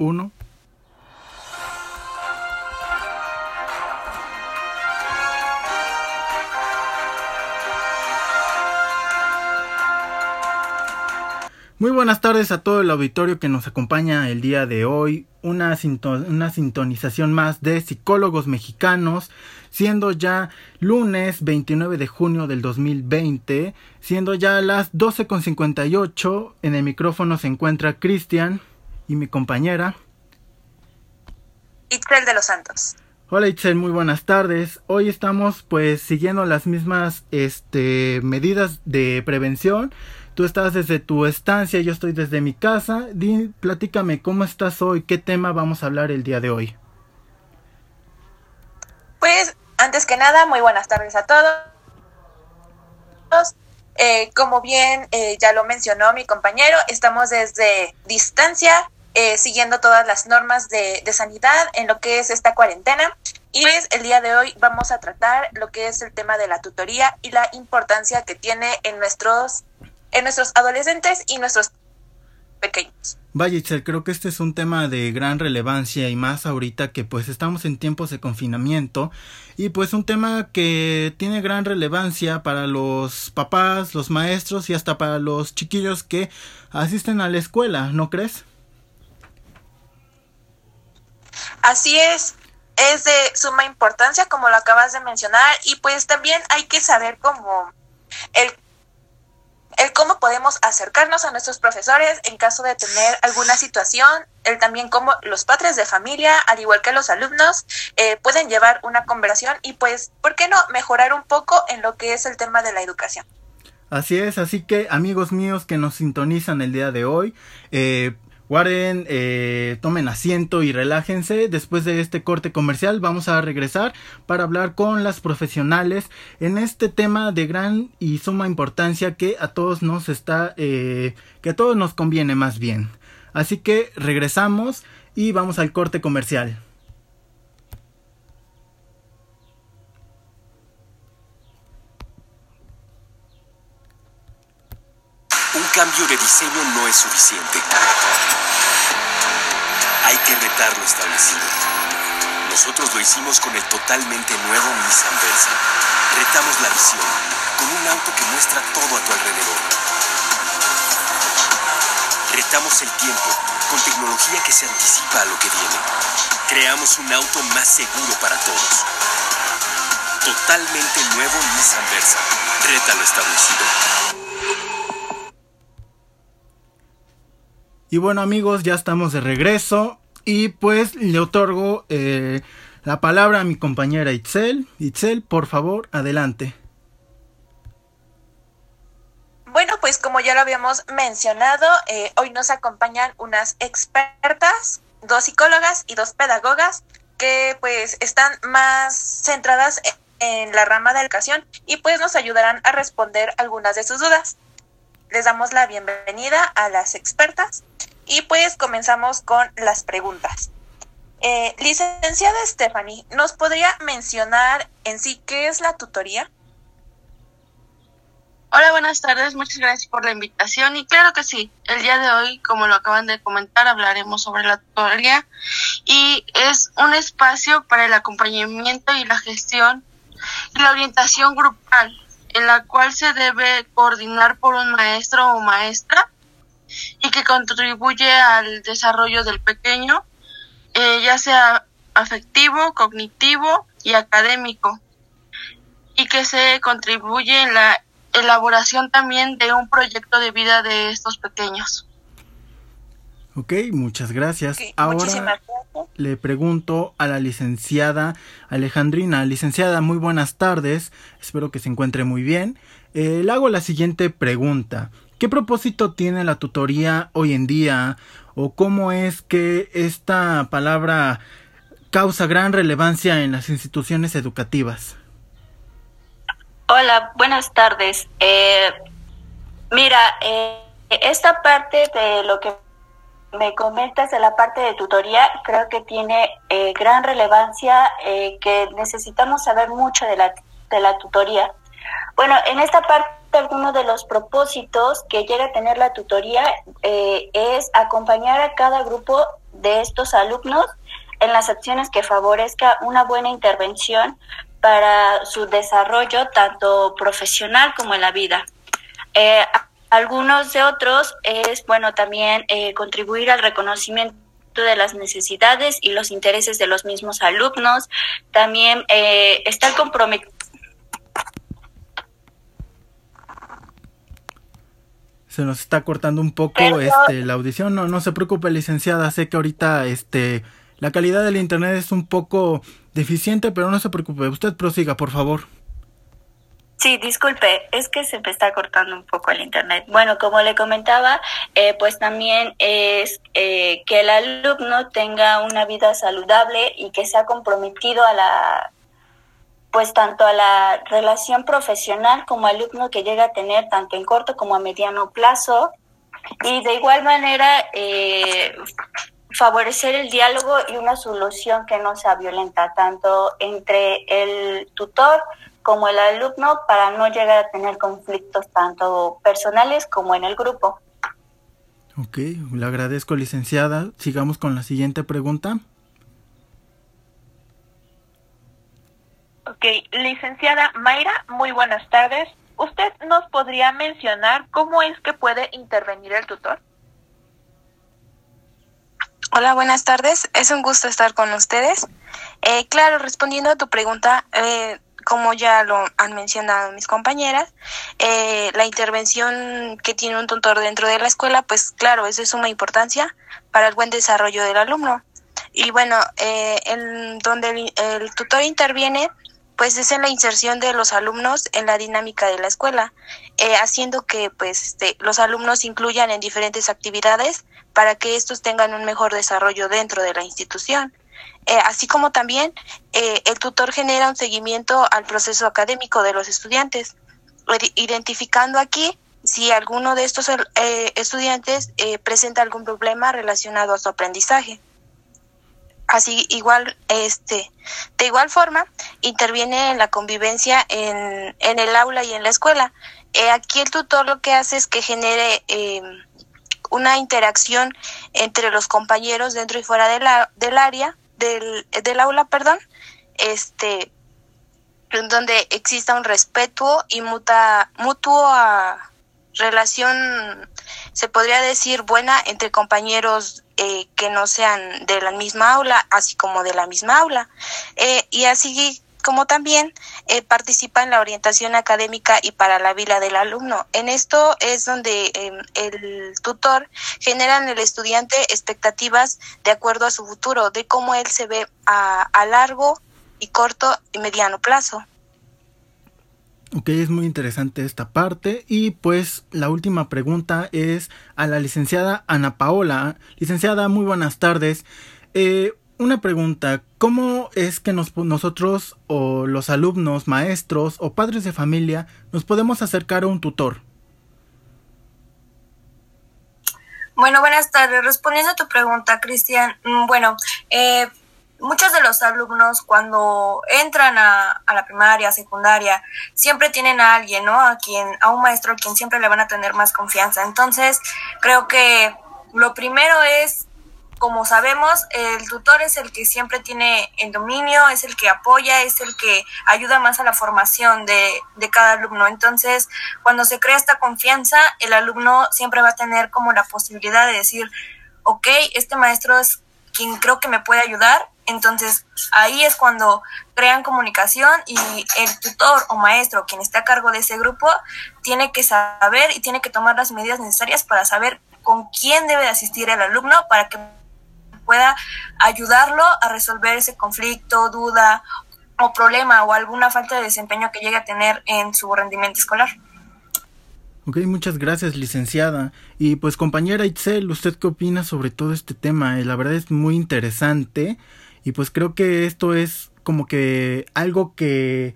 1. Muy buenas tardes a todo el auditorio que nos acompaña el día de hoy. Una, una, sintonización más de psicólogos mexicanos, siendo ya lunes 29 de junio del 2020, siendo ya las 12.58. En el micrófono se encuentra Cristian y mi compañera. Itzel de los Santos. Hola Itzel, muy buenas tardes. Hoy estamos pues siguiendo las mismas este, medidas de prevención Tú estás desde tu estancia, yo estoy desde mi casa. Di, platícame, ¿cómo estás hoy? ¿Qué tema vamos a hablar el día de hoy? Pues, antes que nada, muy buenas tardes a todos. Eh, como bien eh, ya lo mencionó mi compañero, estamos desde distancia, eh, siguiendo todas las normas de, de, sanidad en lo que es esta cuarentena. Y pues, el día de hoy vamos a tratar lo que es el tema de la tutoría y la importancia que tiene en nuestros en nuestros adolescentes y nuestros pequeños. Vaya, Itzel, creo que este es un tema de gran relevancia y más ahorita que pues estamos en tiempos de confinamiento y pues un tema que tiene gran relevancia para los papás, los maestros y hasta para los chiquillos que asisten a la escuela, ¿no crees? Así es, es de suma importancia como lo acabas de mencionar y pues también hay que saber cómo el el cómo podemos acercarnos a nuestros profesores en caso de tener alguna situación, el también cómo los padres de familia, al igual que los alumnos, eh, pueden llevar una conversación y pues, ¿por qué no mejorar un poco en lo que es el tema de la educación? Así es, así que amigos míos que nos sintonizan el día de hoy, eh, Guarden, eh, tomen asiento y relájense. Después de este corte comercial vamos a regresar para hablar con las profesionales en este tema de gran y suma importancia que a todos nos está, eh, que a todos nos conviene más bien. Así que regresamos y vamos al corte comercial. Cambio de diseño no es suficiente. Hay que retar lo establecido. Nosotros lo hicimos con el totalmente nuevo Nissan Versa. Retamos la visión con un auto que muestra todo a tu alrededor. Retamos el tiempo con tecnología que se anticipa a lo que viene. Creamos un auto más seguro para todos. Totalmente nuevo Nissan Versa. Reta lo establecido. Y bueno amigos, ya estamos de regreso y pues le otorgo eh, la palabra a mi compañera Itzel. Itzel, por favor, adelante. Bueno, pues como ya lo habíamos mencionado, eh, hoy nos acompañan unas expertas, dos psicólogas y dos pedagogas que pues están más centradas en la rama de educación y pues nos ayudarán a responder algunas de sus dudas. Les damos la bienvenida a las expertas. Y pues comenzamos con las preguntas. Eh, licenciada Stephanie, ¿nos podría mencionar en sí qué es la tutoría? Hola, buenas tardes, muchas gracias por la invitación y claro que sí, el día de hoy, como lo acaban de comentar, hablaremos sobre la tutoría y es un espacio para el acompañamiento y la gestión y la orientación grupal en la cual se debe coordinar por un maestro o maestra y que contribuye al desarrollo del pequeño, eh, ya sea afectivo, cognitivo y académico, y que se contribuye en la elaboración también de un proyecto de vida de estos pequeños. Ok, muchas gracias. Ahora le pregunto a la licenciada Alejandrina. Licenciada, muy buenas tardes. Espero que se encuentre muy bien. Eh, le hago la siguiente pregunta. ¿Qué propósito tiene la tutoría hoy en día? ¿O cómo es que esta palabra causa gran relevancia en las instituciones educativas? Hola, buenas tardes. Eh, mira, eh, esta parte de lo que me comentas de la parte de tutoría, creo que tiene eh, gran relevancia, que necesitamos saber mucho de la, de la tutoría. Bueno, en esta parte alguno de los propósitos que llega a tener la tutoría eh, es acompañar a cada grupo de estos alumnos en las acciones que favorezca una buena intervención para su desarrollo tanto profesional como en la vida. Eh, algunos de otros es, bueno, también eh, contribuir al reconocimiento de las necesidades y los intereses de los mismos alumnos. También eh, estar comprometido. Se nos está cortando un poco este, la audición. No, no se preocupe, licenciada. Sé que ahorita este, la calidad del internet es un poco deficiente, pero no se preocupe. Usted prosiga, por favor. Sí, disculpe, es que se me está cortando un poco el internet. Bueno, como le comentaba, eh, pues también es eh, que el alumno tenga una vida saludable y que sea comprometido a la, pues tanto a la relación profesional como alumno que llega a tener tanto en corto como a mediano plazo y de igual manera eh, favorecer el diálogo y una solución que no sea violenta tanto entre el tutor como el alumno para no llegar a tener conflictos tanto personales como en el grupo. Ok, le agradezco licenciada. Sigamos con la siguiente pregunta. Ok, licenciada Mayra, muy buenas tardes. ¿Usted nos podría mencionar cómo es que puede intervenir el tutor? Hola, buenas tardes. Es un gusto estar con ustedes. Eh, claro, respondiendo a tu pregunta, eh, como ya lo han mencionado mis compañeras, eh, la intervención que tiene un tutor dentro de la escuela, pues claro, es de suma importancia para el buen desarrollo del alumno. Y bueno, eh, en donde el, tutor interviene, pues es en la inserción de los alumnos en la dinámica de la escuela, eh, haciendo que pues este, los alumnos incluyan en diferentes actividades para que estos tengan un mejor desarrollo dentro de la institución. Eh, así como también eh, el tutor genera un seguimiento al proceso académico de los estudiantes, identificando aquí si alguno de estos eh, estudiantes presenta algún problema relacionado a su aprendizaje. Así igual, este, de igual forma, interviene en la convivencia en, en el aula y en la escuela. aquí el tutor lo que hace es que genere una interacción entre los compañeros dentro y fuera de del área del, del aula, perdón, este, donde exista un respeto y muta, mutua relación, se podría decir, buena entre compañeros eh, que no sean de la misma aula, así como de la misma aula. Eh, y así como también eh, participa en la orientación académica y para la vida del alumno. En esto es donde em, el tutor genera en el estudiante expectativas de acuerdo a su futuro, de cómo él se ve a, a largo y corto y mediano plazo. Ok, es muy interesante esta parte. Y pues la última pregunta es a la licenciada Ana Paola. Licenciada, muy buenas tardes. Eh, una pregunta, ¿cómo es que nosotros o los alumnos, maestros o padres de familia nos podemos acercar a un tutor? Bueno, buenas tardes. Respondiendo a tu pregunta, Cristian, mm, bueno, eh, muchos de los alumnos cuando entran a, a, la primaria, secundaria, siempre tienen a alguien, ¿no? A quien, a un maestro a quien siempre le van a tener más confianza. Entonces, creo que lo primero es como sabemos, el tutor es el que siempre tiene el dominio, es el que apoya, es el que ayuda más a la formación de, de, cada alumno. Entonces, cuando se crea esta confianza, el alumno siempre va a tener como la posibilidad de decir, ok, este maestro es quien creo que me puede ayudar. Entonces, ahí es cuando crean comunicación y el tutor o maestro, quien está a cargo de ese grupo, tiene que saber y tiene que tomar las medidas necesarias para saber con quién debe asistir el alumno para que pueda ayudarlo a resolver ese conflicto, duda o problema o alguna falta de desempeño que llegue a tener en su rendimiento escolar. Ok, muchas gracias, licenciada. Y pues, compañera Itzel, ¿usted qué opina sobre todo este tema? Eh, la verdad es muy interesante y pues creo que esto es como que algo que,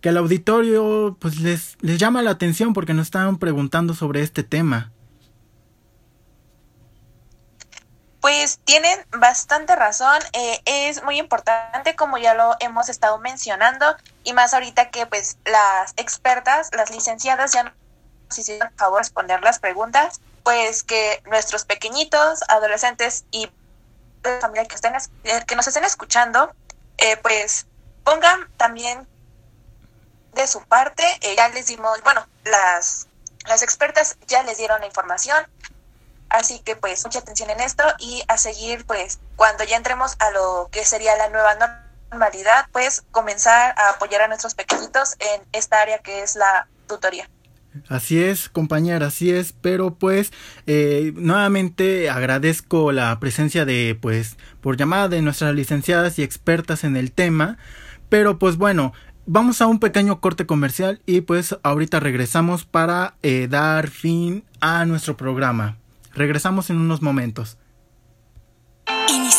que al auditorio pues les, les llama la atención porque nos estaban preguntando sobre este tema. Pues tienen bastante razón, eh, es muy importante como ya lo hemos estado mencionando y más ahorita que pues las expertas, las licenciadas ya nos hicieron favor responder las preguntas, pues que nuestros pequeñitos, adolescentes y familia que, estén, eh, que nos estén escuchando, eh, pues pongan también de su parte, eh, ya les dimos, bueno, las, las expertas ya les dieron la información, así que pues mucha atención en esto y a seguir pues cuando ya entremos a lo que sería la nueva normalidad, pues comenzar a apoyar a nuestros pequeñitos en esta área que es la tutoría. Así es, compañera, así es, pero pues eh, nuevamente agradezco la presencia de, pues, por llamada de nuestras licenciadas y expertas en el tema, pero pues bueno, vamos a un pequeño corte comercial y pues ahorita regresamos para eh, dar fin a nuestro programa. Regresamos en unos momentos.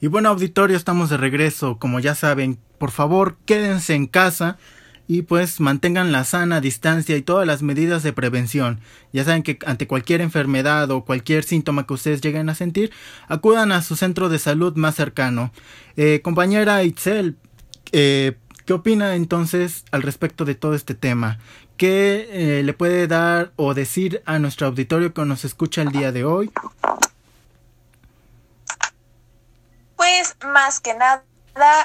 Y bueno, auditorio, estamos de regreso. Como ya saben, por favor, quédense en casa y pues mantengan la sana distancia y todas las medidas de prevención. Ya saben que ante cualquier enfermedad o cualquier síntoma que ustedes lleguen a sentir, acudan a su centro de salud más cercano. Eh, compañera Itzel, eh, ¿qué opina entonces al respecto de todo este tema? ¿Qué eh, le puede dar o decir a nuestro auditorio que nos escucha el día de hoy? Más que nada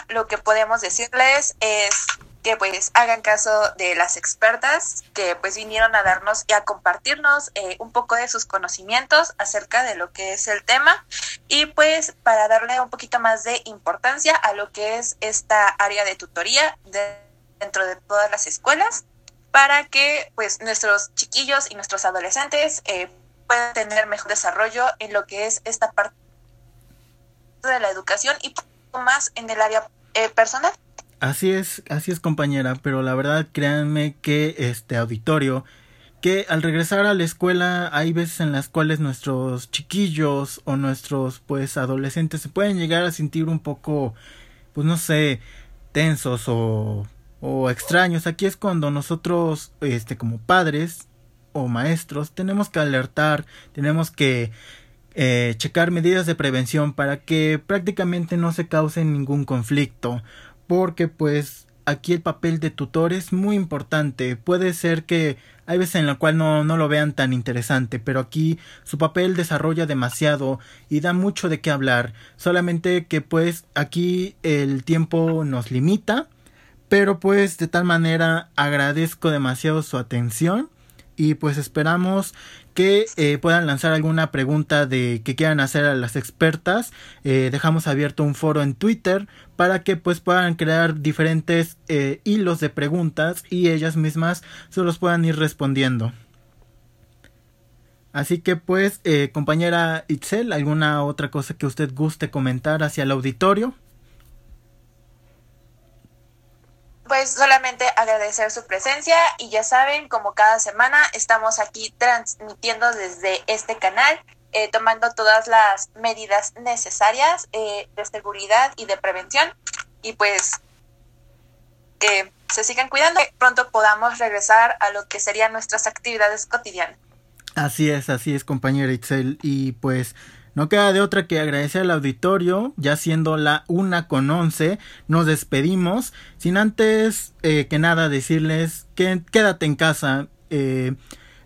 lo que podemos decirles es que pues hagan caso de las expertas que pues vinieron a darnos y a compartirnos eh, un poco de sus conocimientos acerca de lo que es el tema. Y pues para darle un poquito más de importancia a lo que es esta área de tutoría dentro de todas las escuelas para que pues nuestros chiquillos y nuestros adolescentes eh, puedan tener mejor desarrollo en lo que es esta parte de la educación y más en el área eh, personal. Así es, así es compañera, pero la verdad créanme que este auditorio, que al regresar a la escuela hay veces en las cuales nuestros chiquillos o nuestros pues adolescentes se pueden llegar a sentir un poco, pues no sé, tensos o, o extraños. Aquí es cuando nosotros, este, como padres o maestros, tenemos que alertar, tenemos que eh, checar medidas de prevención para que prácticamente no se cause ningún conflicto porque pues aquí el papel de tutor es muy importante. Puede ser que hay veces en la cual no, no lo vean tan interesante pero aquí su papel desarrolla demasiado y da mucho de qué hablar. Solamente que pues aquí el tiempo nos limita pero pues de tal manera agradezco demasiado su atención y pues esperamos que eh, puedan lanzar alguna pregunta de que quieran hacer a las expertas. Eh, dejamos abierto un foro en Twitter para que pues puedan crear diferentes eh, hilos de preguntas y ellas mismas se los puedan ir respondiendo. Así que pues, compañera Itzel, ¿alguna otra cosa que usted guste comentar hacia el auditorio? Pues solamente agradecer su presencia y ya saben, como cada semana estamos aquí transmitiendo desde este canal, eh, tomando todas las medidas necesarias eh, de seguridad y de prevención y pues que se sigan cuidando y pronto podamos regresar a lo que serían nuestras actividades cotidianas. Así es, así es compañera Itzel y pues no queda de otra que agradecer al auditorio, ya siendo la una con once, nos despedimos, sin antes eh, que nada decirles que quédate en casa, eh,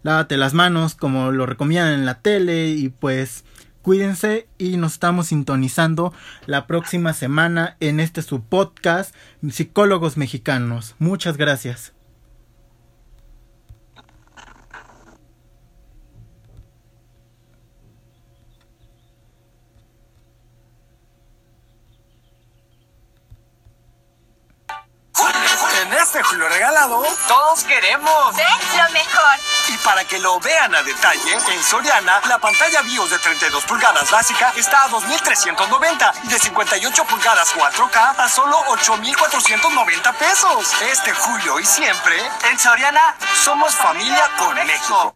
lávate las manos como lo recomiendan en la tele y pues cuídense y nos estamos sintonizando la próxima semana en este su podcast Psicólogos Mexicanos. Muchas gracias. Julio regalado, todos queremos ver lo mejor. Y para que lo vean a detalle, en Soriana, la pantalla BIOS de 32 pulgadas básica está a 2.390 y de 58 pulgadas 4K a solo 8.490 pesos. Este julio y siempre, en Soriana, somos familia con México.